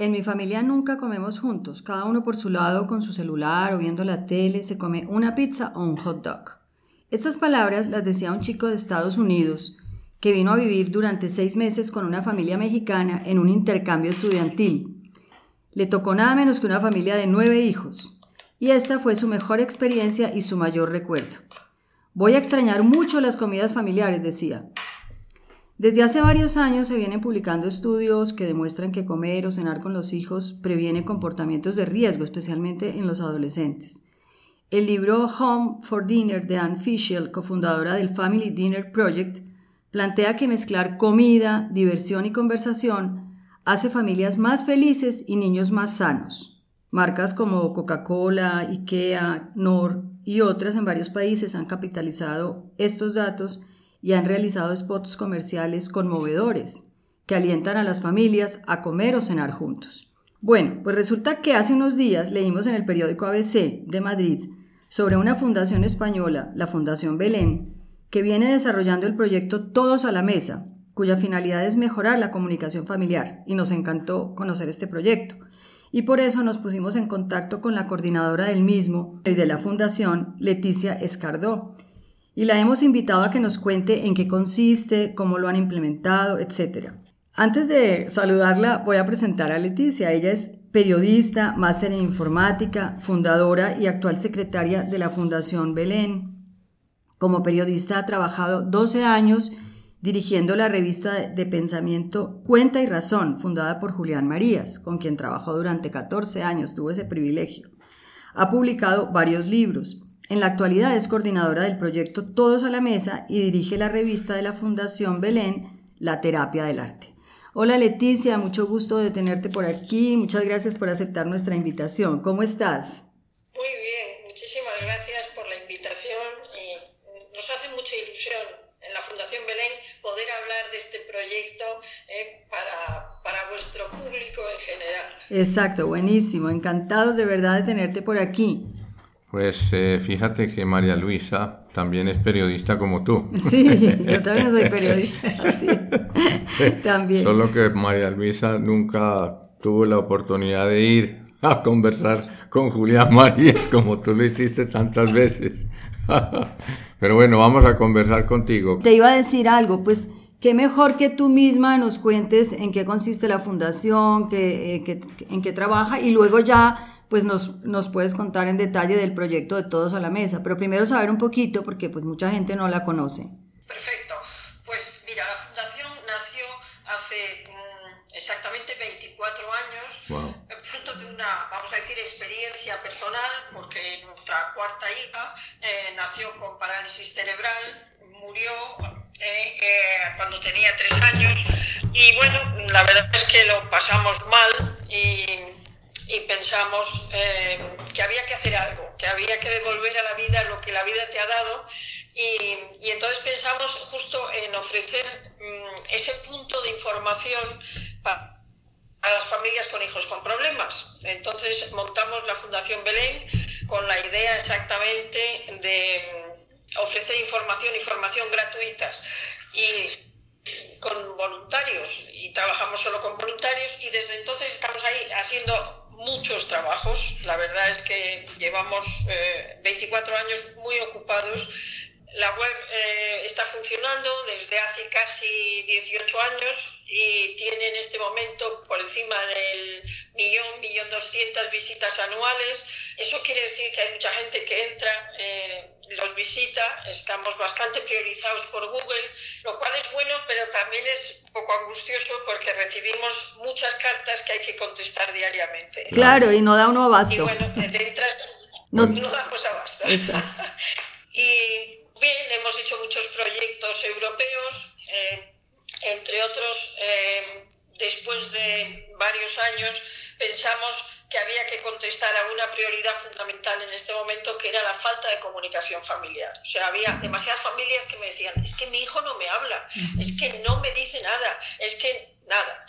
En mi familia nunca comemos juntos, cada uno por su lado con su celular o viendo la tele, se come una pizza o un hot dog. Estas palabras las decía un chico de Estados Unidos que vino a vivir durante seis meses con una familia mexicana en un intercambio estudiantil. Le tocó nada menos que una familia de nueve hijos, y esta fue su mejor experiencia y su mayor recuerdo. Voy a extrañar mucho las comidas familiares, decía. Desde hace varios años se vienen publicando estudios que demuestran que comer o cenar con los hijos previene comportamientos de riesgo, especialmente en los adolescentes. El libro Home for Dinner de Anne Fischel, cofundadora del Family Dinner Project, plantea que mezclar comida, diversión y conversación hace familias más felices y niños más sanos. Marcas como Coca-Cola, IKEA, Nor y otras en varios países han capitalizado estos datos y han realizado spots comerciales conmovedores que alientan a las familias a comer o cenar juntos. Bueno, pues resulta que hace unos días leímos en el periódico ABC de Madrid sobre una fundación española, la Fundación Belén, que viene desarrollando el proyecto Todos a la Mesa, cuya finalidad es mejorar la comunicación familiar, y nos encantó conocer este proyecto. Y por eso nos pusimos en contacto con la coordinadora del mismo y de la fundación, Leticia Escardó, y la hemos invitado a que nos cuente en qué consiste, cómo lo han implementado, etc. Antes de saludarla, voy a presentar a Leticia. Ella es periodista, máster en informática, fundadora y actual secretaria de la Fundación Belén. Como periodista ha trabajado 12 años dirigiendo la revista de pensamiento Cuenta y Razón, fundada por Julián Marías, con quien trabajó durante 14 años, tuvo ese privilegio. Ha publicado varios libros, en la actualidad es coordinadora del proyecto Todos a la Mesa y dirige la revista de la Fundación Belén, La Terapia del Arte. Hola Leticia, mucho gusto de tenerte por aquí. Muchas gracias por aceptar nuestra invitación. ¿Cómo estás? Muy bien, muchísimas gracias por la invitación y nos hace mucha ilusión en la Fundación Belén poder hablar de este proyecto eh, para, para vuestro público en general. Exacto, buenísimo. Encantados de verdad de tenerte por aquí. Pues eh, fíjate que María Luisa también es periodista como tú. Sí, yo también soy periodista, sí, también. Solo que María Luisa nunca tuvo la oportunidad de ir a conversar con Julián Marías como tú lo hiciste tantas veces. Pero bueno, vamos a conversar contigo. Te iba a decir algo, pues qué mejor que tú misma nos cuentes en qué consiste la fundación, eh, en qué trabaja y luego ya pues nos, nos puedes contar en detalle del proyecto de Todos a la Mesa, pero primero saber un poquito porque pues mucha gente no la conoce. Perfecto. Pues mira, la fundación nació hace mm, exactamente 24 años, fruto de una, vamos a decir, experiencia personal, porque nuestra cuarta hija eh, nació con parálisis cerebral, murió eh, eh, cuando tenía tres años y bueno, la verdad es que lo pasamos mal y y pensamos eh, que había que hacer algo, que había que devolver a la vida lo que la vida te ha dado y, entonces pensamos justo en ofrecer mm, ese punto de información a las familias con hijos con problemas. Entonces montamos la Fundación Belén con la idea exactamente de mm, ofrecer información y formación gratuitas y con voluntarios y trabajamos solo con voluntarios y desde entonces estamos ahí haciendo muchos trabajos. La verdad es que llevamos 24 eh, años muy ocupados. La web eh, está funcionando desde hace casi 18 años y tiene en este momento por encima del millón, millón doscientas visitas anuales. Eso quiere decir que hay mucha gente que entra. Eh, los visita, estamos bastante priorizados por Google, lo cual es bueno, pero también es un poco angustioso porque recibimos muchas cartas que hay que contestar diariamente. Claro, y no da uno abasto. Y bueno, entras, no damos abasto. y bien, hemos hecho muchos proyectos europeos, eh, entre otros, eh, después de varios años pensamos que había que contestar a una prioridad fundamental en este momento, que era la falta de comunicación familiar. O sea, había demasiadas familias que me decían, es que mi hijo no me habla, es que no me dice nada, es que nada.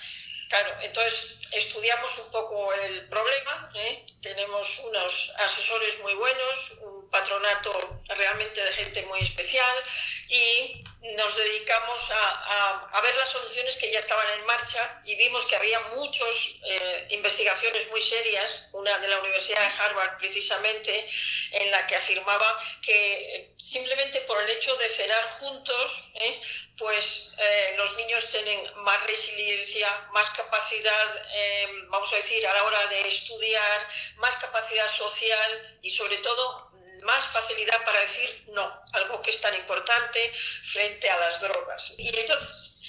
Claro, entonces estudiamos un poco el problema, ¿eh? tenemos unos asesores muy buenos, un patronato realmente de gente muy especial y nos dedicamos a, ver las soluciones que ya estaban en marcha y vimos que había muchas eh, investigaciones muy serias, una de la Universidad de Harvard precisamente, en la que afirmaba que simplemente por el hecho de cenar juntos, ¿eh? pues eh, los niños tienen más resiliencia, más capacidad, eh, vamos a decir, a la hora de estudiar, más capacidad social y sobre todo más facilidad para decir no, algo que es tan importante frente a las drogas. Y entonces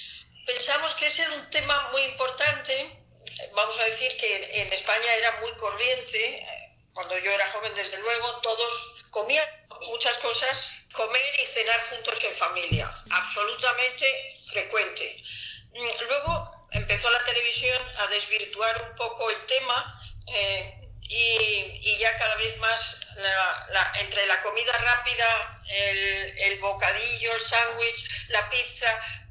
pensamos que ese es un tema muy importante, vamos a decir que en España era muy corriente, cuando yo era joven desde luego, todos comían muchas cosas, comer y cenar juntos en familia, absolutamente frecuente. Mm, luego empezó la televisión a desvirtuar un poco el tema eh, y, ya cada vez más entre la comida rápida, el, bocadillo, el sándwich, la pizza,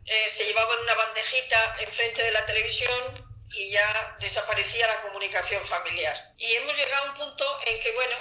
eh, se llevaban una bandejita enfrente de la televisión y ya desaparecía la comunicación familiar. Y hemos llegado a un punto en que, bueno,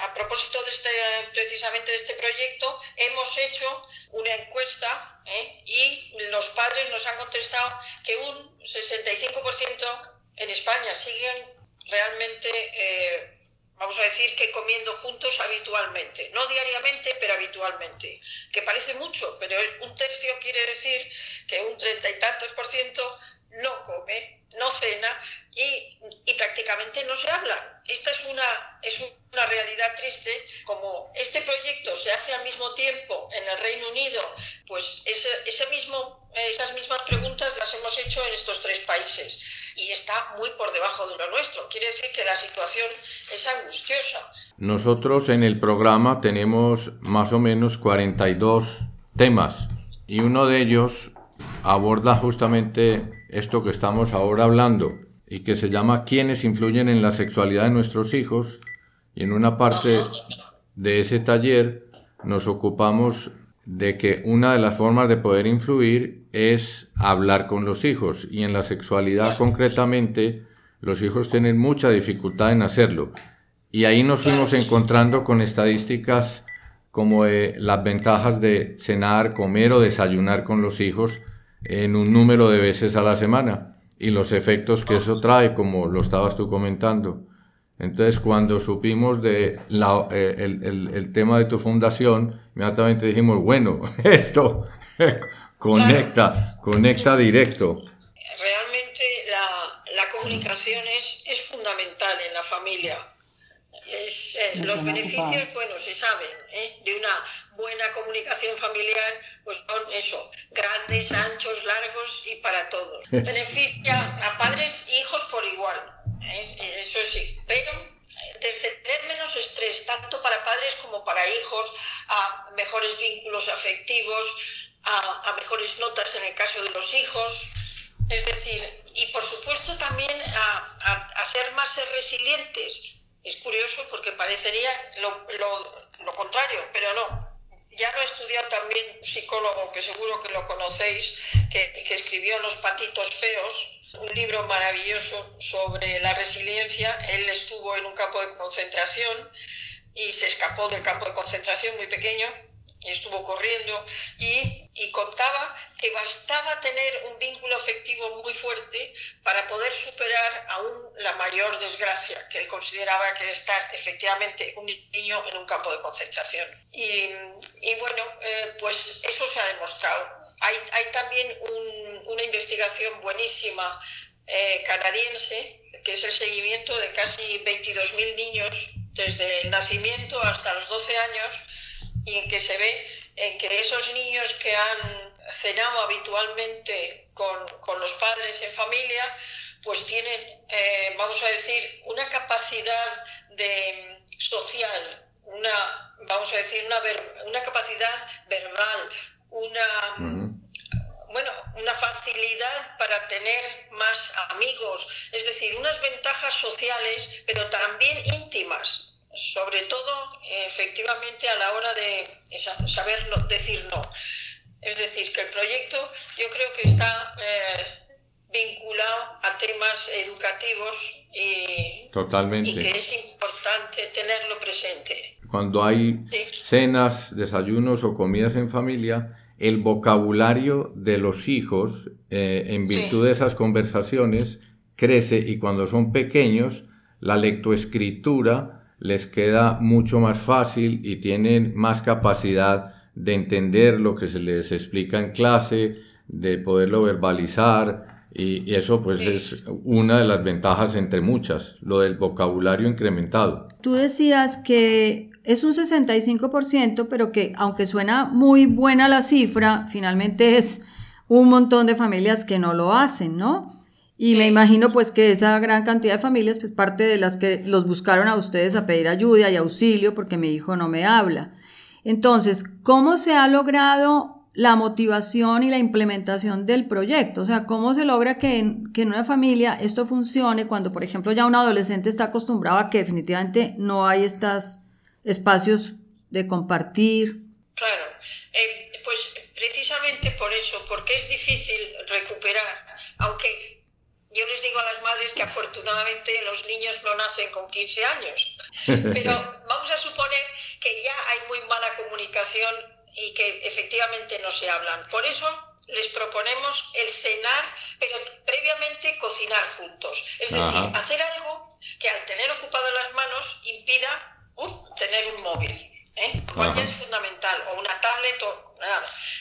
a propósito de este, precisamente de este proyecto, hemos hecho una encuesta ¿eh? y los padres nos han contestado que un 65% en España siguen realmente, eh, vamos a decir, que comiendo juntos habitualmente, no diariamente, pero habitualmente, que parece mucho, pero un tercio quiere decir que un treinta y tantos por ciento no come, no cena y, y, prácticamente no se habla. Esta es una, es una realidad triste. Como este proyecto se hace al mismo tiempo en el Reino Unido, pues ese, mismo, esas mismas preguntas las hemos hecho en estos tres países y está muy por debajo de lo nuestro. Quiere decir que la situación es angustiosa. Nosotros en el programa tenemos más o menos 42 temas y uno de ellos aborda justamente esto que estamos ahora hablando y que se llama ¿Quiénes influyen en la sexualidad de nuestros hijos? Y en una parte de ese taller nos ocupamos de que una de las formas de poder influir es hablar con los hijos y en la sexualidad concretamente los hijos tienen mucha dificultad en hacerlo y ahí nos fuimos encontrando con estadísticas como las ventajas de cenar, comer o desayunar con los hijos en un número de veces a la semana y los efectos que eso trae, como lo estabas tú comentando. Entonces, cuando supimos de la, eh, el, el, tema de tu fundación, inmediatamente dijimos, bueno, esto conecta, conecta directo. Realmente la, la comunicación es, es, fundamental en la familia. Eh, los beneficios, bueno, se saben, ¿eh? de una buena comunicación familiar, pues son eso, grandes, anchos, largos y para todos. Beneficia a padres e hijos por igual, ¿eh? eso sí, pero desde tener menos estrés, tanto para padres como para hijos, a mejores vínculos afectivos, a, mejores notas en el caso de los hijos, es decir, y por supuesto también a, a ser más resilientes. Es curioso porque parecería lo, contrario, pero no ya lo ha estudiado también un psicólogo que seguro que lo conocéis, que, escribió Los patitos feos, un libro maravilloso sobre la resiliencia. Él estuvo en un campo de concentración y se escapó del campo de concentración muy pequeño estuvo corriendo y, y, contaba que bastaba tener un vínculo afectivo muy fuerte para poder superar aún la mayor desgracia que él consideraba que estar efectivamente un niño en un campo de concentración. Y, y bueno, eh, pues eso se ha demostrado. Hay, hay también un, una investigación buenísima eh, canadiense que es el seguimiento de casi 22.000 niños desde el nacimiento hasta los 12 años y en que se ve en que esos niños que han cenado habitualmente con, con los padres en familia, pues tienen, eh, vamos a decir, una capacidad de, social, una, vamos a decir, una, una capacidad verbal, una, bueno, una facilidad para tener más amigos, es decir, unas ventajas sociales, pero también íntimas, sobre todo efectivamente a la hora de saber decir no. Es decir, que el proyecto yo creo que está eh, vinculado a temas educativos y, Totalmente. y que es importante tenerlo presente. Cuando hay cenas, desayunos o comidas en familia, el vocabulario de los hijos, eh, en virtud de esas conversaciones, crece y cuando son pequeños, la lectoescritura les queda mucho más fácil y tienen más capacidad de entender lo que se les explica en clase, de poderlo verbalizar y, eso pues es una de las ventajas entre muchas, lo del vocabulario incrementado. Tú decías que es un 65%, pero que aunque suena muy buena la cifra, finalmente es un montón de familias que no lo hacen, ¿no? Y me imagino pues que esa gran cantidad de familias, pues parte de las que los buscaron a ustedes a pedir ayuda y auxilio porque mi hijo no me habla. Entonces, ¿cómo se ha logrado la motivación y la implementación del proyecto? O sea, ¿cómo se logra que en, que en una familia esto funcione cuando, por ejemplo, ya un adolescente está acostumbrado a que definitivamente no hay estos espacios de compartir? Claro, eh, pues precisamente por eso, porque es difícil recuperar, aunque yo les digo a las madres que afortunadamente los niños no nacen con 15 años, pero vamos a suponer que ya hay muy mala comunicación y que efectivamente no se hablan. Por eso les proponemos el cenar, pero previamente cocinar juntos. Es decir, hacer algo que al tener ocupadas las manos impida uh, tener un móvil. ¿eh? Cual es fundamental, o una tablet o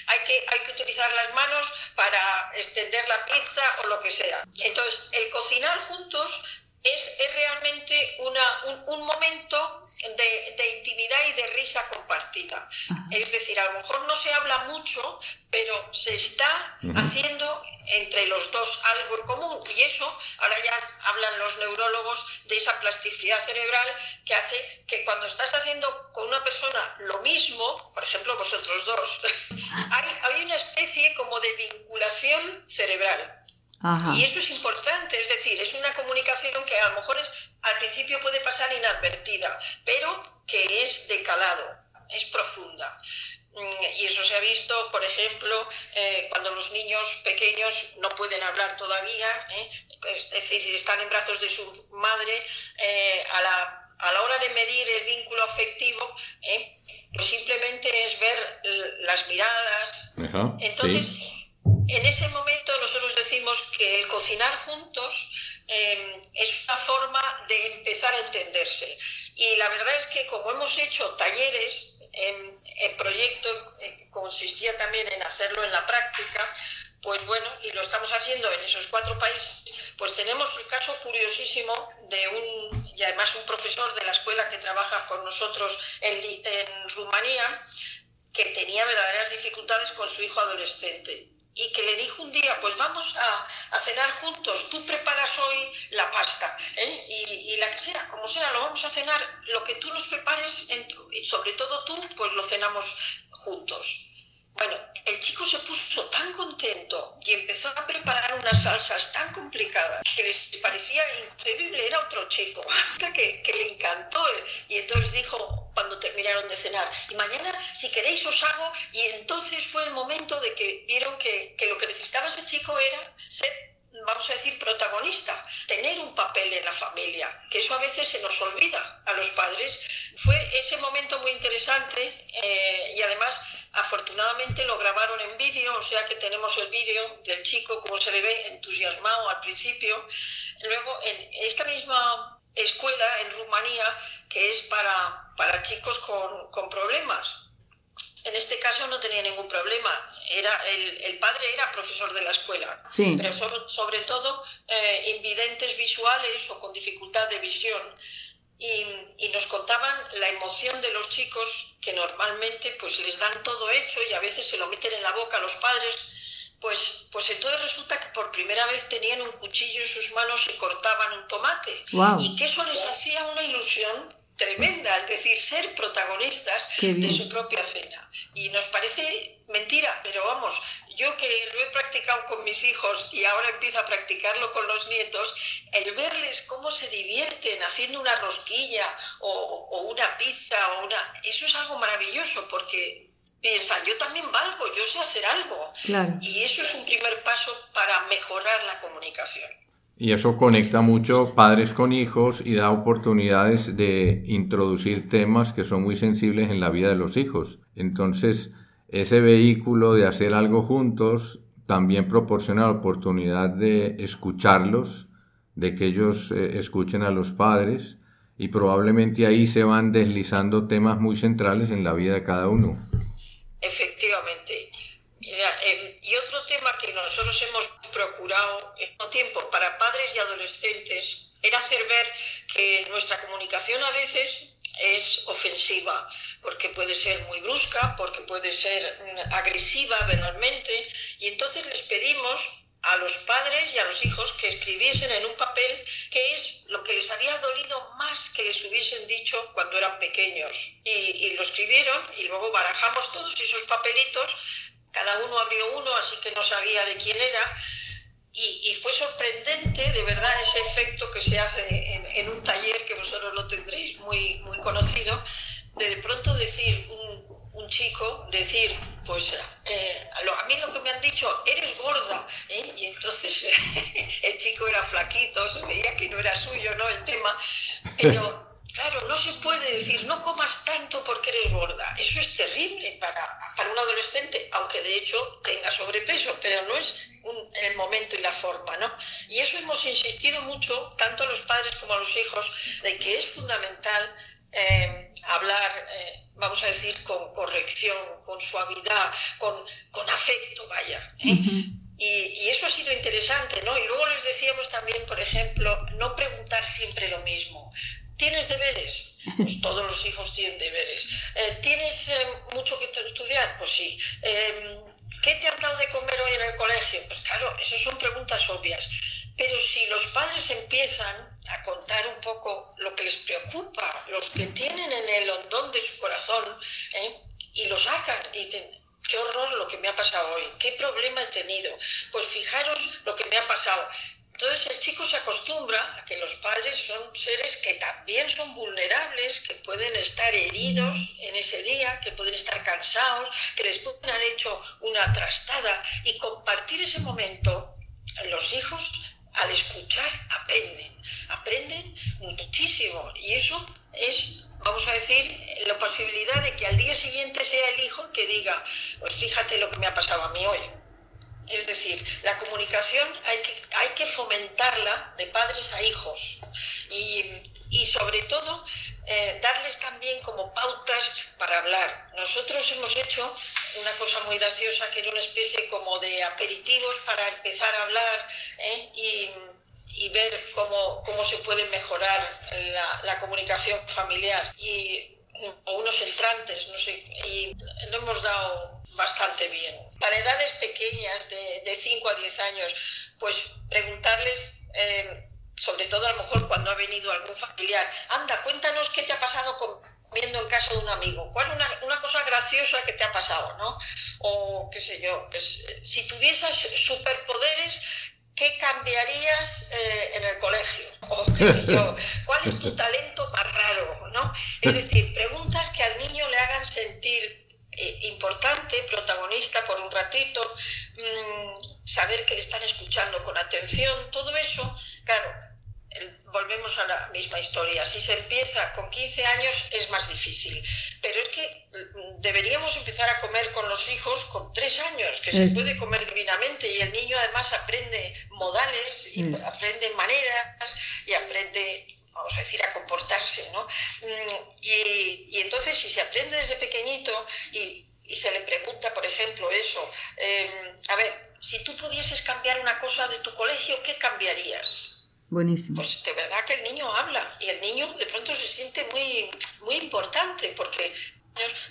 Hay que, hay que utilizar las manos para extender la pizza o lo que sea. Entonces, el cocinar juntos es, es realmente una, un, un momento de, de, intimidad y de risa compartida. Es decir, a lo mejor no se habla mucho, pero se está haciendo entre los dos algo en común. Y eso, ahora ya hablan los neurólogos de esa plasticidad cerebral que hace que cuando estás haciendo con una persona lo mismo, por ejemplo vosotros dos, hay, hay una especie como de vinculación cerebral. Y eso es importante, es decir, es una comunicación que a lo mejor es, al principio puede pasar inadvertida, pero que es de calado, es profunda. Mm, y eso se ha visto, por ejemplo, eh, cuando los niños pequeños no pueden hablar todavía, ¿eh? es decir, si están en brazos de su madre, eh, a, la, a, la, hora de medir el vínculo afectivo, pues simplemente es ver las miradas. Entonces, en ese momento nosotros decimos que el cocinar juntos em, es una forma de empezar a entenderse. Y la verdad es que como hemos hecho talleres, en, el proyecto consistía también en hacerlo en la práctica, pues bueno, y lo estamos haciendo en esos cuatro países, pues tenemos un caso curiosísimo de un, y además un profesor de la escuela que trabaja con nosotros en Rumanía, que tenía verdaderas dificultades con su hijo adolescente y que le dijo un día, pues vamos a, cenar juntos, tú preparas hoy la pasta ¿eh? y, la que sea, como sea, lo vamos a cenar, lo que tú nos prepares, y sobre todo tú, pues lo cenamos juntos. Bueno, el chico se puso tan contento y empezó a preparar unas salsas tan complicadas que les parecía inconcebible, era otro chico, que, que le encantó. Y entonces dijo, cuando terminaron de cenar, y mañana si queréis os hago, y entonces fue el momento de que vieron que, que lo que necesitaba ese chico era ser vamos a decir, protagonista, tener un papel en la familia, que eso a veces se nos olvida a los padres. Fue ese momento muy interesante eh, y además afortunadamente lo grabaron en vídeo, o sea que tenemos el vídeo del chico, como se le ve entusiasmado al principio. Luego, en esta misma escuela en Rumanía, que es para, para chicos con, con problemas, en este caso no tenía ningún problema. Era, el, el padre era profesor de la escuela, pero sobre, sobre todo eh, invidentes visuales o con dificultad de visión. Y, y, nos contaban la emoción de los chicos que normalmente pues les dan todo hecho y a veces se lo meten en la boca a los padres. Pues, pues entonces resulta que por primera vez tenían un cuchillo en sus manos y cortaban un tomate. Y que eso les hacía una ilusión tremenda, es decir, ser protagonistas de su propia cena. Y nos parece mentira, pero vamos, yo que lo he practicado con mis hijos y ahora empiezo a practicarlo con los nietos, el verles cómo se divierten haciendo una rosquilla o, una pizza o una... Eso es algo maravilloso porque piensan, yo también valgo, yo sé hacer algo. Y eso es un primer paso para mejorar la comunicación. Y eso conecta mucho padres con hijos y da oportunidades de introducir temas que son muy sensibles en la vida de los hijos. Entonces, ese vehículo de hacer algo juntos también proporciona la oportunidad de escucharlos, de que ellos eh, escuchen a los padres y probablemente ahí se van deslizando temas muy centrales en la vida de cada uno. Efectivamente. Em, y otro tema que nosotros hemos procurado en un tiempo para padres y adolescentes era hacer ver que nuestra comunicación a veces es ofensiva, porque puede ser muy brusca, porque puede ser mm, agresiva verbalmente, y entonces les pedimos a los padres y a los hijos que escribiesen en un papel qué es lo que les había dolido más que les hubiesen dicho cuando eran pequeños. Y, y, lo escribieron y luego barajamos todos esos papelitos, cada uno abrió uno, así que no sabía de quién era. Y, fue sorprendente, de verdad, ese efecto que se hace en, un taller que vosotros lo tendréis muy, muy conocido, de de pronto decir un, un chico, decir, pues eh, a mí lo que me han dicho, eres gorda, ¿eh? y entonces el chico era flaquito, se veía que no era suyo, ¿no? El tema, pero claro, no se puede decir, no comas tanto porque eres gorda, eso es terrible para, para un adolescente, aunque de hecho tenga sobrepeso, pero no es momento y la forma, ¿no? Y eso hemos insistido mucho, tanto a los padres como a los hijos, de que es fundamental eh, hablar, eh, vamos a decir, con corrección, con suavidad, con, con afecto, vaya. ¿eh? y, y, eso ha sido interesante, ¿no? Y luego les decíamos también, por ejemplo, no preguntar siempre lo mismo. ¿Tienes deberes? Pues todos los hijos tienen deberes. ¿Tienes mucho que estudiar? Pues sí. ¿Qué te han dado de comer hoy en el colegio? Pues claro, esas son preguntas obvias. Pero si los padres empiezan a contar un poco lo que les preocupa, los que tienen en el hondón de su corazón, ¿eh? y lo sacan y dicen, qué horror lo que me ha pasado hoy, qué problema he tenido, pues fijaros lo que me ha pasado. Entonces el chico se acostumbra a que los padres son seres que también son vulnerables, que pueden estar heridos en ese día, que pueden estar cansados, que les pueden haber hecho una trastada y compartir ese momento, los hijos al escuchar aprenden, aprenden muchísimo y eso es, vamos a decir, la posibilidad de que al día siguiente sea el hijo que diga, pues fíjate lo que me ha pasado a mí hoy. Es decir, la comunicación hay que, hay que fomentarla de padres a hijos y, y sobre todo eh, darles también como pautas para hablar. Nosotros hemos hecho una cosa muy graciosa que era una especie como de aperitivos para empezar a hablar ¿eh? y, y, ver cómo, cómo, se puede mejorar la, la comunicación familiar. Escuchando con atención, todo eso, claro, volvemos a la misma historia. Si se empieza con 15 años es más difícil. Pero es que mm, deberíamos empezar a comer con los hijos con 3 años, que se puede comer divinamente y el niño además aprende modales y aprende maneras y aprende vamos a decir, a comportarse, ¿no? Mm, y, y entonces si se aprende desde pequeñito y, y se le pregunta, por ejemplo, eso, em, a ver, si tú pudieses cambiar una cosa de tu colegio, ¿qué cambiarías? Buenísimo. Pues de verdad que el niño habla y el niño de pronto se siente muy, muy importante porque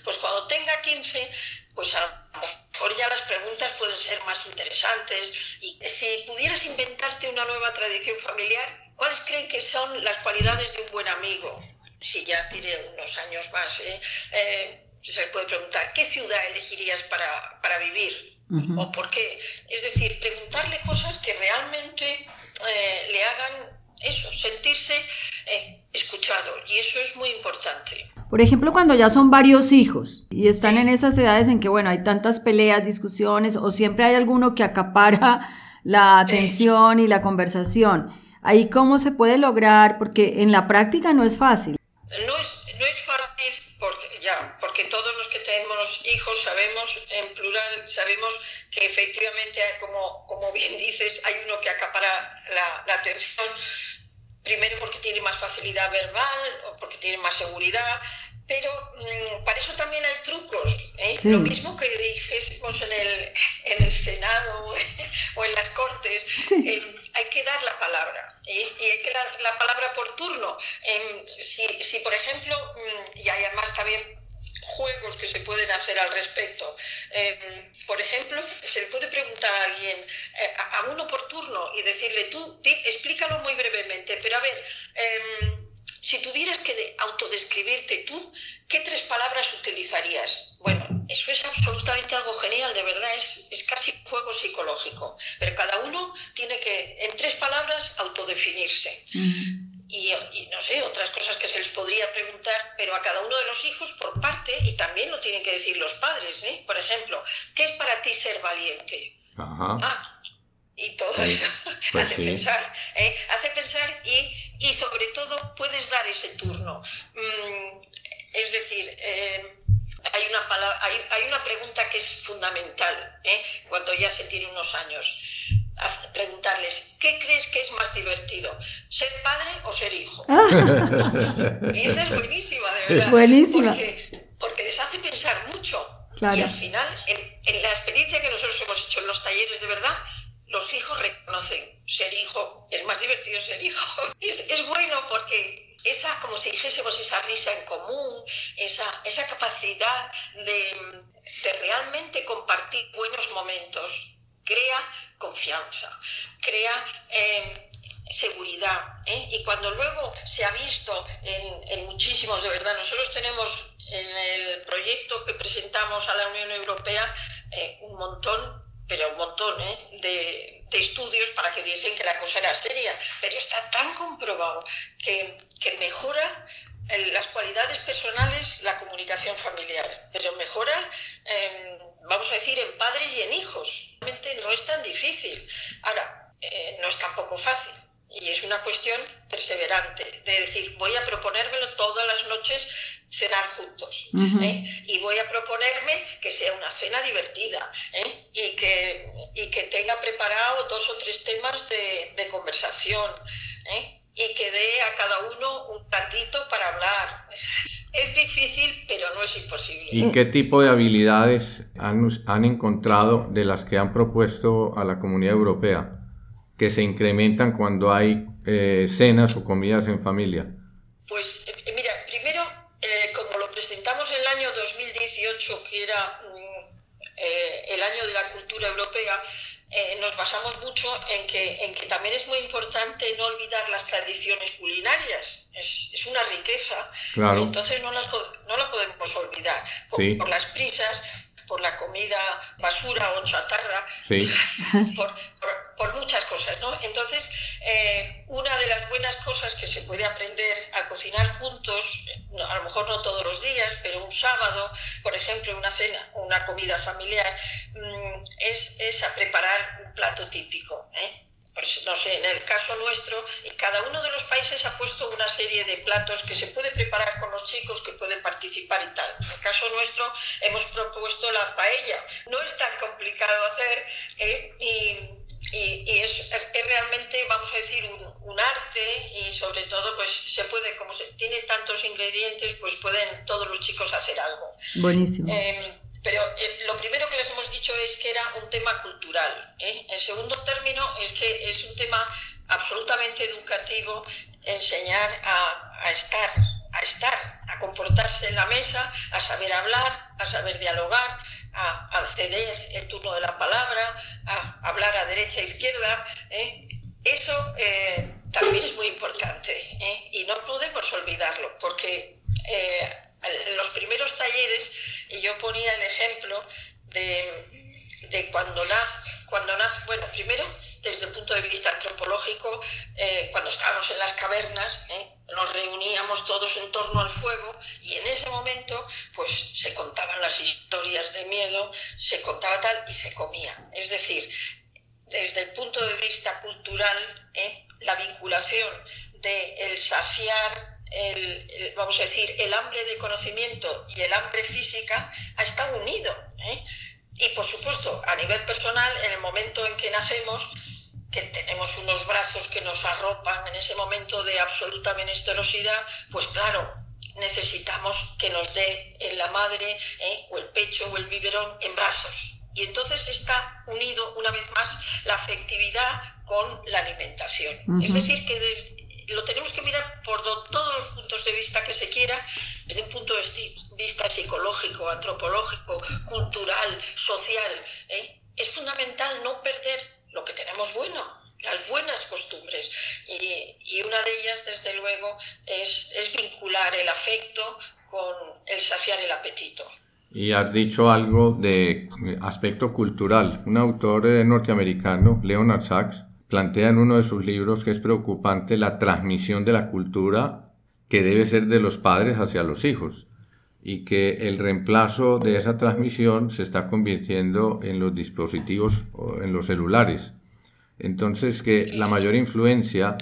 pues cuando tenga 15, pues a lo mejor ya las preguntas pueden ser más interesantes. Y si pudieras inventarte una nueva tradición familiar, ¿cuáles creen que son las cualidades de un buen amigo? Si ya tiene unos años más, ¿eh? Eh, se puede preguntar, ¿qué ciudad elegirías para, para vivir? ¿O por qué? Es decir, preguntarle cosas que realmente eh, le hagan eso, sentirse eh, escuchado. Y eso es muy importante. Por ejemplo, cuando ya son varios hijos y están en esas edades en que, bueno, hay tantas peleas, discusiones, o siempre hay alguno que acapara la atención y la conversación. Ahí cómo se puede lograr, porque en la práctica no es fácil. No es, no es fácil porque, ya, porque todos los que tenemos hijos sabemos, en plural, sabemos que efectivamente, como, como bien dices, hay uno que acapara la, la atención primero porque tiene más facilidad verbal o porque tiene más seguridad, pero mm, para eso también hay trucos. ¿eh? Lo mismo que dijésemos en el, en el Senado o en las Cortes, eh, hay que dar la palabra. ¿eh? Y hay que dar la palabra por turno. si, si, por ejemplo, mm, y además también juegos que se pueden hacer al respecto. por ejemplo, se le puede preguntar a alguien, a, uno por turno, y decirle, tú, explícalo muy brevemente, pero a ver, em, si tuvieras que autodescribirte tú, ¿qué tres palabras utilizarías? Bueno, eso es absolutamente algo genial, de verdad, es, es casi juego psicológico, pero cada uno tiene que, en tres palabras, autodefinirse. Y, y, no sé, otras cosas que se les podría preguntar, pero a cada uno de los hijos por parte, y también lo tienen que decir los padres, ¿eh? Por ejemplo, ¿qué es para ti ser valiente? Ajá. Ah, y todo eso pues hace pensar, ¿eh? hace pensar y y sobre todo puedes dar ese turno. Mm, es decir, eh, hay, una hay, una pregunta que es fundamental ¿eh? cuando ya se tiene unos años. Preguntarles, ¿qué crees que es más divertido? ¿Ser padre o ser hijo? y esa es buenísima, de verdad. Buenísima. Porque, les hace pensar mucho. Y al final, en, en la experiencia que nosotros hemos hecho en los talleres, de verdad, los hijos reconocen ser hijo, es más divertido ser hijo. Es, bueno porque esa, como si dijésemos, esa risa en común, esa, esa capacidad de, realmente compartir buenos momentos, crea confianza, crea eh, seguridad. ¿eh? Y cuando luego se ha visto en, muchísimos, de verdad, nosotros tenemos en el proyecto que presentamos a la Unión Europea eh, un montón pero un montón de, estudios para que viesen que la cosa era seria. Pero está tan comprobado que, que mejora las cualidades personales la comunicación familiar, pero mejora, vamos a decir, en padres y en hijos. Realmente no es tan difícil. Ahora, eh, no es tampoco fácil. Y es una cuestión perseverante, de decir, voy a proponérmelo todas las noches cenar juntos. ¿eh? Y voy a proponerme que sea una cena divertida ¿eh? y, que, y que tenga preparado dos o tres temas de, de conversación y que dé a cada uno un ratito para hablar. Es difícil, pero no es imposible. ¿Y qué tipo de habilidades han, han encontrado de las que han propuesto a la Comunidad Europea que se incrementan cuando hay cenas o comidas en familia? Pues mira, primero eh, como lo presentamos en el año 2018, que era eh, el año de la cultura europea, eh, nos basamos mucho en que, en que también es muy importante no olvidar las tradiciones culinarias. Es, es una riqueza. entonces no la, no la podemos olvidar. por las prisas, por la comida basura o chatarra, por, por, muchas cosas, ¿no? Entonces, eh, una de las buenas cosas que se puede aprender a cocinar juntos, a lo mejor no todos los días, pero un sábado, por ejemplo, una cena, una comida familiar, mm, es, es a preparar un plato típico, ¿eh? Pues no sé, en el caso nuestro, cada uno de los países ha puesto una serie de platos que se puede preparar con los chicos que pueden participar y tal. En el caso nuestro hemos propuesto la paella. No es tan complicado hacer ¿eh? y, es, realmente, vamos a decir, un, arte y sobre todo, pues se puede, como se, tiene tantos ingredientes, pues pueden todos los chicos hacer algo. Buenísimo. Em, pero eh, lo primero que les hemos dicho es que era un tema cultural. ¿eh? En segundo término, es que es un tema absolutamente educativo enseñar a, estar, a estar, a comportarse en la mesa, a saber hablar, a saber dialogar, a, ceder el turno de la palabra, a hablar a derecha e izquierda. ¿eh? Eso también es muy importante y no podemos olvidarlo porque en los primeros talleres yo ponía el ejemplo de de cuando nace, cuando nace, bueno, primero desde el punto de vista antropológico, eh, cuando estábamos en las cavernas, ¿eh? nos reuníamos todos en torno al fuego y en ese momento pues se contaban las historias de miedo, se contaba tal y se comía. Es decir, desde el punto de vista cultural, ¿eh? la vinculación de el saciar el, vamos a decir, el hambre de conocimiento y el hambre física ha estado unido. Y por supuesto, a nivel personal, en el momento en que nacemos, que tenemos unos brazos que nos arropan en ese momento de absoluta menesterosidad, pues claro, necesitamos que nos dé en la madre ¿eh? o el pecho o el biberón en brazos. Y entonces está unido una vez más la afectividad con la alimentación. Es decir, que lo tenemos que mirar por todos los puntos de vista que se quiera, desde un punto de vista psicológico, antropológico, cultural, social. ¿eh? Es fundamental no perder lo que tenemos bueno, las buenas costumbres. Y, una de ellas, desde luego, es, es vincular el afecto con el saciar el apetito. Y has dicho algo de aspecto cultural. Un autor eh, norteamericano, Leonard Sachs, plantea en uno de sus libros que es preocupante la transmisión de la cultura que debe ser de los padres hacia los hijos y que el reemplazo de esa transmisión se está convirtiendo en los dispositivos, en los celulares. Entonces que la mayor influencia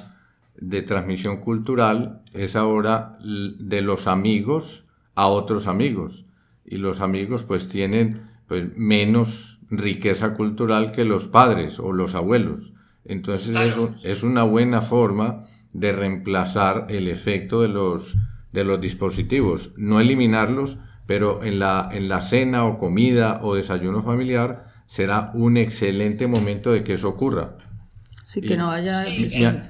de transmisión cultural es ahora de los amigos a otros amigos y los amigos pues tienen pues menos riqueza cultural que los padres o los abuelos. Entonces eso es una buena forma de reemplazar el efecto de los de los dispositivos, no eliminarlos, pero en la, en la cena o comida o desayuno familiar será un excelente momento de que eso ocurra. Sí, que no haya...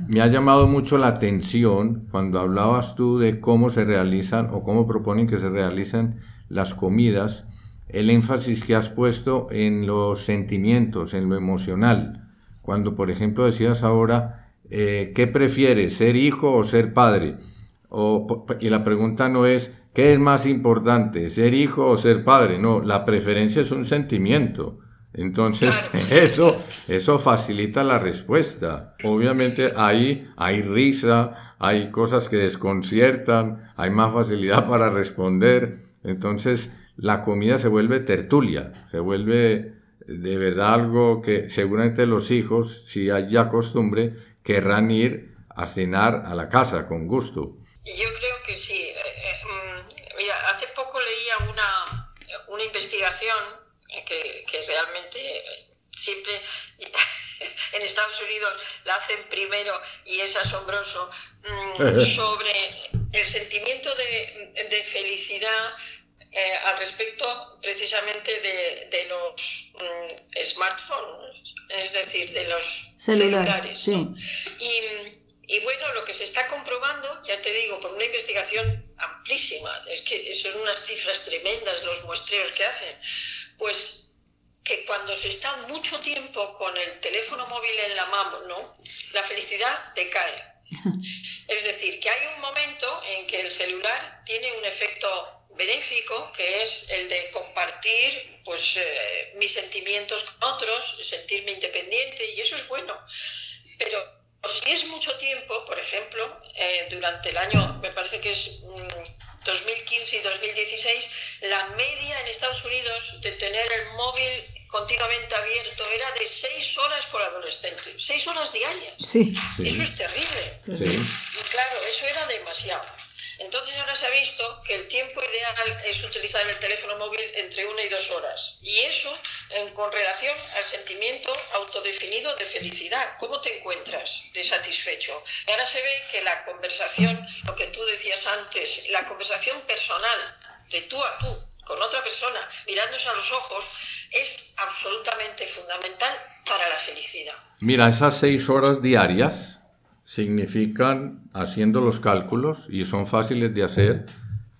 Me ha, llamado mucho la atención cuando hablabas tú de cómo se realizan o cómo proponen que se realicen las comidas, el énfasis que has puesto en los sentimientos, en lo emocional. Cuando, por ejemplo, decías ahora, eh, ¿qué prefieres, ser hijo o ser padre? y la pregunta no es, ¿qué es más importante, ser hijo o ser padre? No, la preferencia es un sentimiento. Entonces, eso, eso facilita la respuesta. Obviamente ahí hay risa, hay cosas que desconciertan, hay más facilidad para responder. Entonces, la comida se vuelve tertulia, se vuelve de verdad algo que seguramente los hijos, si hay ya costumbre, querrán ir a cenar a la casa con gusto. Yo creo que sí. Eh, eh, mm, mira, hace poco leía una, una investigación eh, que, que realmente siempre en Estados Unidos la hacen primero y es asombroso, mm, sobre el sentimiento de, de felicidad al respecto precisamente de, de los mm, smartphones, es decir, de los celulares. Sí. Y, y bueno, lo que se está comprobando, ya te digo, por una investigación amplísima, es que son unas cifras tremendas los muestreos que hacen, pues que cuando se está mucho tiempo con el teléfono móvil en la mano, la felicidad decae. Es decir, que hay un momento en que el celular tiene un efecto benéfico, que es el de compartir pues, eh, mis sentimientos con otros, sentirme independiente, y eso es bueno. Pero si es mucho tiempo, por ejemplo, eh, durante el año, me parece que es 2015 mm, y 2016, la media en Estados Unidos de tener el móvil continuamente abierto era de seis horas por adolescente, seis horas diarias. Sí. Eso es terrible. Y claro, eso era demasiado. Entonces ahora se ha visto que el tiempo ideal es utilizar el teléfono móvil entre una y dos horas. Y eso con relación al sentimiento autodefinido de felicidad. ¿Cómo te encuentras de satisfecho? Y ahora se ve que la conversación, lo que tú decías antes, la conversación personal, de tú a tú, con otra persona, mirándose a los ojos, es absolutamente fundamental para la felicidad. Mira, esas seis horas diarias significan, haciendo los cálculos, y son fáciles de hacer,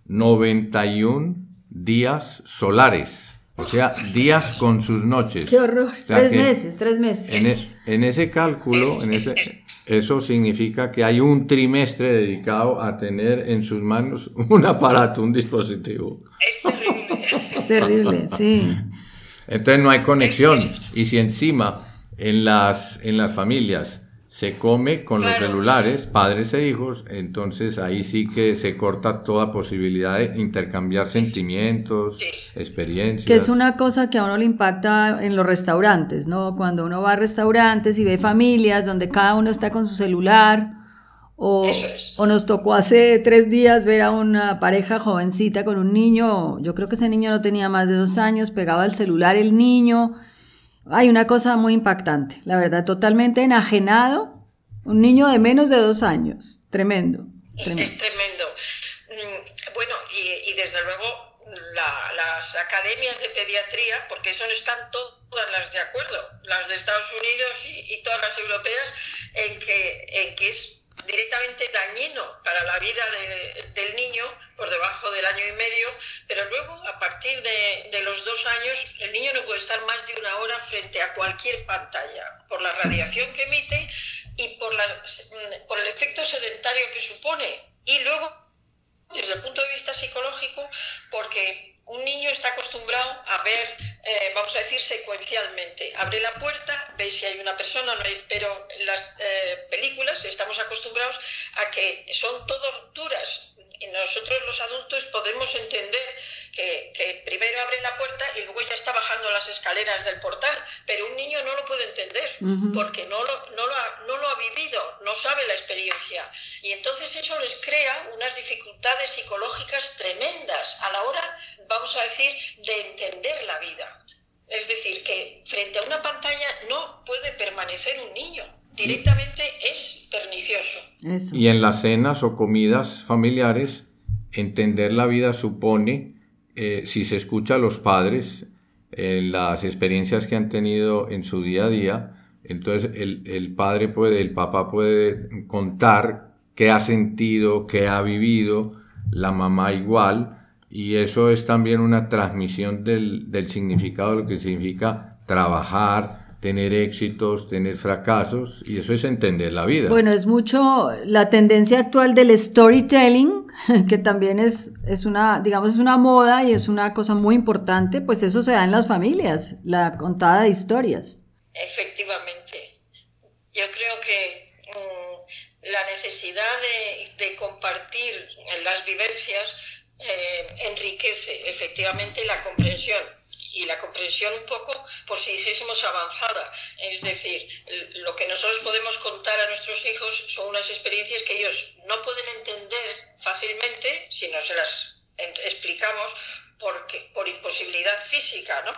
91 días solares. O sea, días con sus noches. ¡Qué horror! tres meses, tres meses. E, en, ese cálculo, en ese, eso significa que hay un trimestre dedicado a tener en sus manos un aparato, un dispositivo. Es terrible. Es terrible, sí. Entonces no hay conexión. Y si encima en las, en las familias se come con los celulares, padres e hijos, entonces ahí sí que se corta toda posibilidad de intercambiar sentimientos, experiencias. Que es una cosa que a uno le impacta en los restaurantes, ¿no? Cuando uno va a restaurantes y ve familias donde cada uno está con su celular, o, o nos tocó hace tres días ver a una pareja jovencita con un niño, yo creo que ese niño no tenía más de dos años, pegado al celular el niño, hay una cosa muy impactante, la verdad, totalmente enajenado, un niño de menos de dos años, tremendo. Es tremendo. Mm, bueno, y, desde luego las academias de pediatría, porque eso están todas las de acuerdo, las de Estados Unidos y, todas las europeas, en que, en que es directamente dañino para la vida del niño por debajo del año y medio, pero luego a partir de, los dos años el niño no puede estar más de una hora frente a cualquier pantalla por la radiación que emite y por, la, por el efecto sedentario que supone. Y luego, desde el punto de vista psicológico, porque un niño está acostumbrado a ver, eh, vamos a decir, secuencialmente. Abre la puerta, ve si hay una persona, pero en las eh, películas estamos acostumbrados a que son todas duras. Y nosotros los adultos podemos entender que, primero abre la puerta y luego ya está bajando las escaleras del portal, pero un niño no lo puede entender porque no lo, no, lo ha, no lo ha vivido, no sabe la experiencia. Y entonces eso les crea unas dificultades psicológicas tremendas a la hora vamos a decir, de entender la vida. Es decir, que frente a una pantalla no puede permanecer un niño. Directamente es pernicioso. Y en las cenas o comidas familiares, entender la vida supone, eh, si se escucha a los padres, eh, las experiencias que han tenido en su día a día, entonces el, el padre puede, el papá puede contar qué ha sentido, qué ha vivido, la mamá igual, y eso es también una transmisión del, del significado de lo que significa trabajar, tener éxitos, tener fracasos, y eso es entender la vida. Bueno, es mucho la tendencia actual del storytelling, que también es, es una, digamos, es una moda y es una cosa muy importante, pues eso se da en las familias, la contada de historias. Efectivamente. Yo creo que mm, la necesidad de, de compartir las vivencias eh, enriquece efectivamente la comprensión y la comprensión un poco, por si dijésemos avanzada. Es decir, lo que nosotros podemos contar a nuestros hijos son unas experiencias que ellos no pueden entender fácilmente si no se las explicamos porque, por imposibilidad física, ¿no?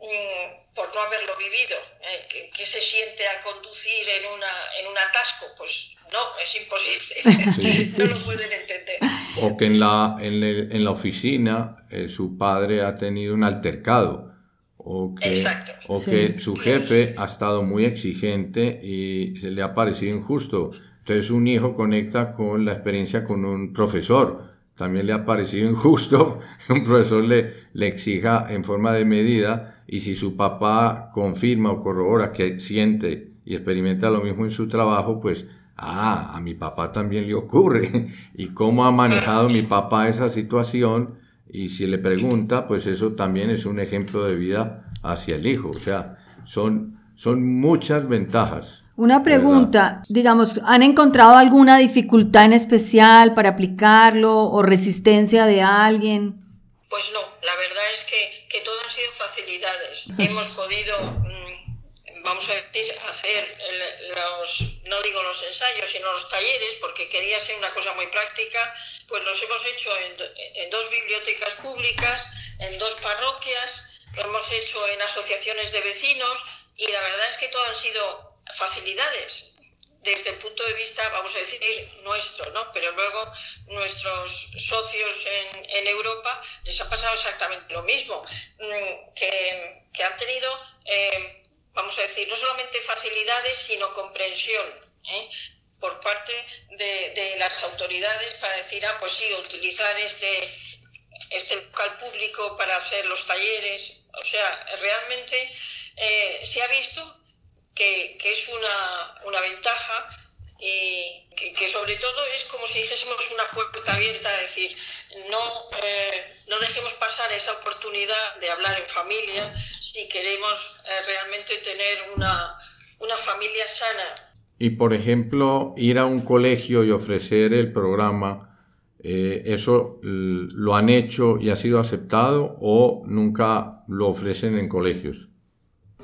Mm, por no haberlo vivido. ¿eh? ¿Qué, se siente al conducir en, una, en un atasco? Pues no, es imposible. no lo pueden entender. O que en la, en, en la oficina eh, su padre ha tenido un altercado. O que, o que su jefe ha estado muy exigente y se le ha parecido injusto. Entonces un hijo conecta con la experiencia con un profesor. También le ha parecido injusto que un profesor le, le exija en forma de medida y si su papá confirma o corrobora que siente y experimenta lo mismo en su trabajo, pues, ah, a mi papá también le ocurre. ¿Y cómo ha manejado mi papá esa situación? Y si le pregunta, pues eso también es un ejemplo de vida hacia el hijo. O sea, son, son muchas ventajas. Una pregunta, digamos, ¿han encontrado alguna dificultad en especial para aplicarlo o resistencia de alguien? Pues no, la verdad es que, que todo han sido facilidades. Hemos podido, vamos a decir, hacer los, no digo los ensayos, sino los talleres, porque quería ser una cosa muy práctica, pues los hemos hecho en, dos bibliotecas públicas, en dos parroquias, lo hemos hecho en asociaciones de vecinos y la verdad es que todo han sido facilidades desde el punto de vista, vamos a decir, nuestro, ¿no? Pero luego nuestros socios en, Europa les ha pasado exactamente lo mismo, mm, que, que han tenido, eh, vamos a decir, no solamente facilidades, sino comprensión. ¿eh? por parte de, las autoridades para decir, ah, pues sí, utilizar este, este local público para hacer los talleres. O sea, realmente eh, se ha visto que, es una, una, ventaja y que, sobre todo es como si dijésemos una puerta abierta, es decir, no, eh, no dejemos pasar esa oportunidad de hablar en familia si queremos eh, realmente tener una, una familia sana. Y por ejemplo, ir a un colegio y ofrecer el programa, eh, ¿eso lo han hecho y ha sido aceptado o nunca lo ofrecen en colegios?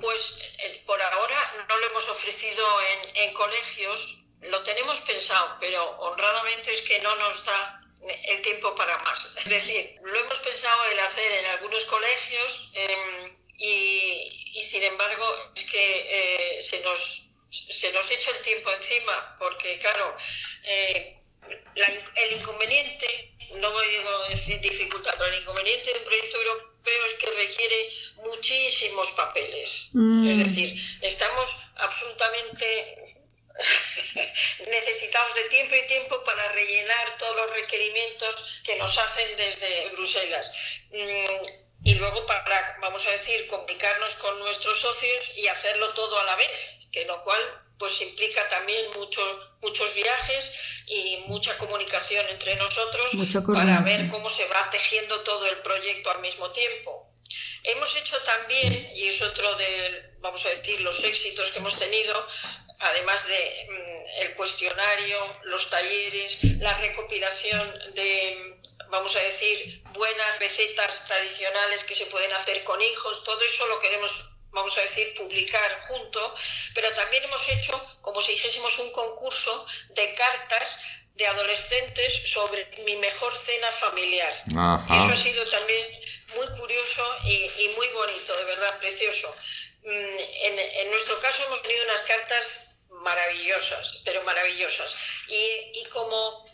Pues por ahora no lo hemos ofrecido en, en colegios, lo tenemos pensado, pero honradamente es que no nos da el tiempo para más. Es decir, lo hemos pensado en hacer en algunos colegios em, y, sin embargo es que eh, se, nos, se nos echa el tiempo encima porque, claro, eh, el inconveniente, no voy a decir dificultad, pero el inconveniente de un proyecto europeo es que requiere muchísimos papeles. Mm. Es decir, estamos absolutamente necesitamos de tiempo y tiempo para rellenar todos los requerimientos que nos hacen desde Bruselas. Mm, y luego para, vamos a decir, comunicarnos con nuestros socios y hacerlo todo a la vez, que lo cual pues implica también muchos muchos viajes y mucha comunicación entre nosotros para ver cómo se va tejiendo todo el proyecto al mismo tiempo. Hemos hecho también, y es otro de, vamos a decir, los éxitos que hemos tenido, además de mm, el cuestionario, los talleres, la recopilación de, vamos a decir, buenas recetas tradicionales que se pueden hacer con hijos, todo eso lo queremos, vamos a decir, publicar junto, pero también hemos hecho, como si dijésemos, un concurso de cartas de adolescentes sobre mi mejor cena familiar. Eso ha sido también muy curioso y, y, muy bonito, de verdad, precioso. Mm, en, en nuestro caso hemos tenido unas cartas maravillosas, pero maravillosas. Y, y como,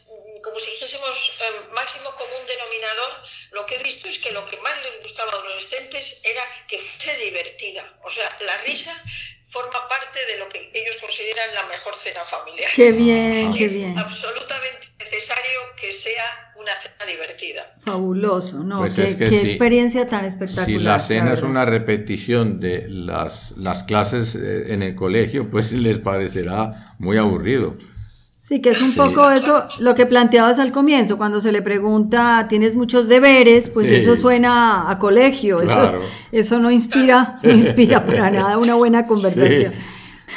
como si dijésemos eh, máximo común denominador, lo que he visto es que lo que más les gustaba a los adolescentes era que fuese divertida. O sea, la risa forma parte de lo que ellos consideran la mejor cena familiar. Qué bien, qué bien. absolutamente necesario que sea una cena divertida. Fabuloso, ¿no? Pues qué, experiencia tan espectacular. Si la cena es una repetición de las, las clases eh, en el colegio, pues les parecerá muy aburrido. Sí, que es un poco eso lo que planteabas al comienzo, cuando se le pregunta, ¿tienes muchos deberes? Pues eso suena a colegio, eso, eso no inspira, no inspira para nada una buena conversación.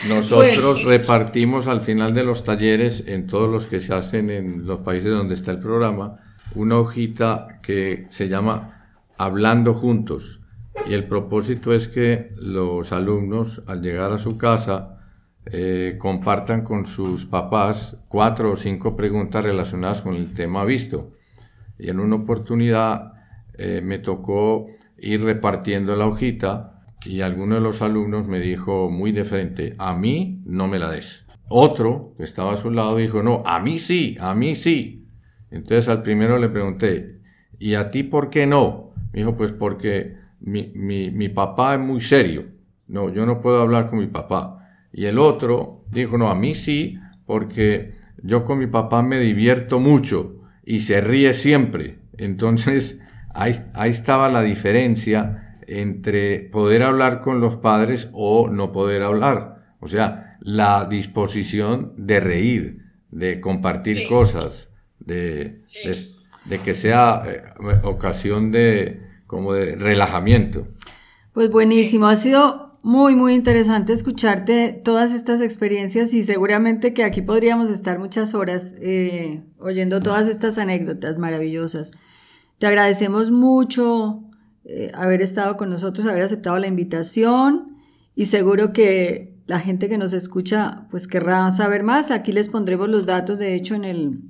Nosotros repartimos al final de los talleres, en todos los que se hacen en los países donde está el programa, una hojita que se llama Hablando Juntos. Y el propósito es que los alumnos, al llegar a su casa, eh, compartan con sus papás cuatro o cinco preguntas relacionadas con el tema visto. Y en una oportunidad eh, me tocó ir repartiendo la hojita y alguno de los alumnos me dijo muy de frente, a mí no me la des. Otro que estaba a su lado dijo, no, a mí sí, a mí sí. Entonces al primero le pregunté, ¿y a ti por qué no? Me dijo, pues porque mi, mi, mi papá es muy serio. No, yo no puedo hablar con mi papá. Y el otro dijo, no, a mí sí, porque yo con mi papá me divierto mucho y se ríe siempre. Entonces, ahí, ahí estaba la diferencia entre poder hablar con los padres o no poder hablar. O sea, la disposición de reír, de compartir cosas, de, de, que sea eh, ocasión de, como de relajamiento. Pues buenísimo, ha sido muy, muy interesante escucharte todas estas experiencias y seguramente que aquí podríamos estar muchas horas eh, oyendo todas estas anécdotas maravillosas. Te agradecemos mucho eh, haber estado con nosotros, haber aceptado la invitación y seguro que la gente que nos escucha pues querrá saber más. Aquí les pondremos los datos, de hecho en, el,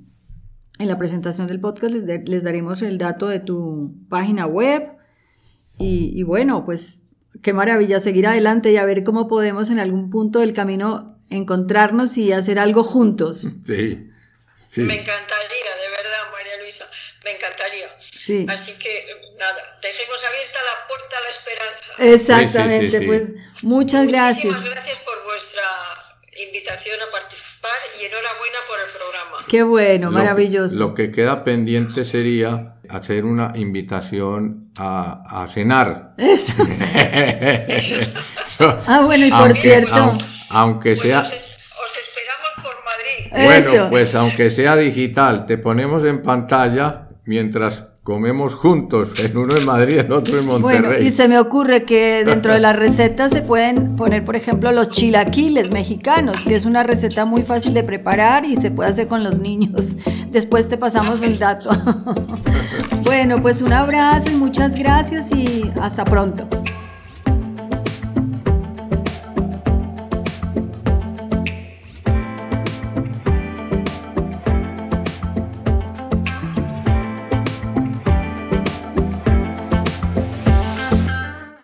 en la presentación del podcast les, les daremos el dato de tu página web y, y bueno, pues qué maravilla seguir adelante y a ver cómo podemos en algún punto del camino encontrarnos y hacer algo juntos. Sí. Me encantaría, de verdad, María Luisa, me encantaría. Sí. Así que nada, dejemos abierta la puerta a la esperanza. Exactamente, pues muchas gracias. Muchas gracias por vuestra invitación a participar y enhorabuena por el programa. Qué bueno, maravilloso. Lo que queda pendiente sería hacer una invitación a, a cenar. ah, bueno, y por cierto. Aunque, pues sea... Os, esperamos por Madrid. Bueno, pues aunque sea digital, te ponemos en pantalla mientras comemos juntos, en uno en Madrid, el otro en Monterrey. Bueno, y se me ocurre que dentro de las recetas se pueden poner, por ejemplo, los chilaquiles mexicanos, que es una receta muy fácil de preparar y se puede hacer con los niños. Después te pasamos el dato. bueno, pues un abrazo y muchas gracias y hasta pronto.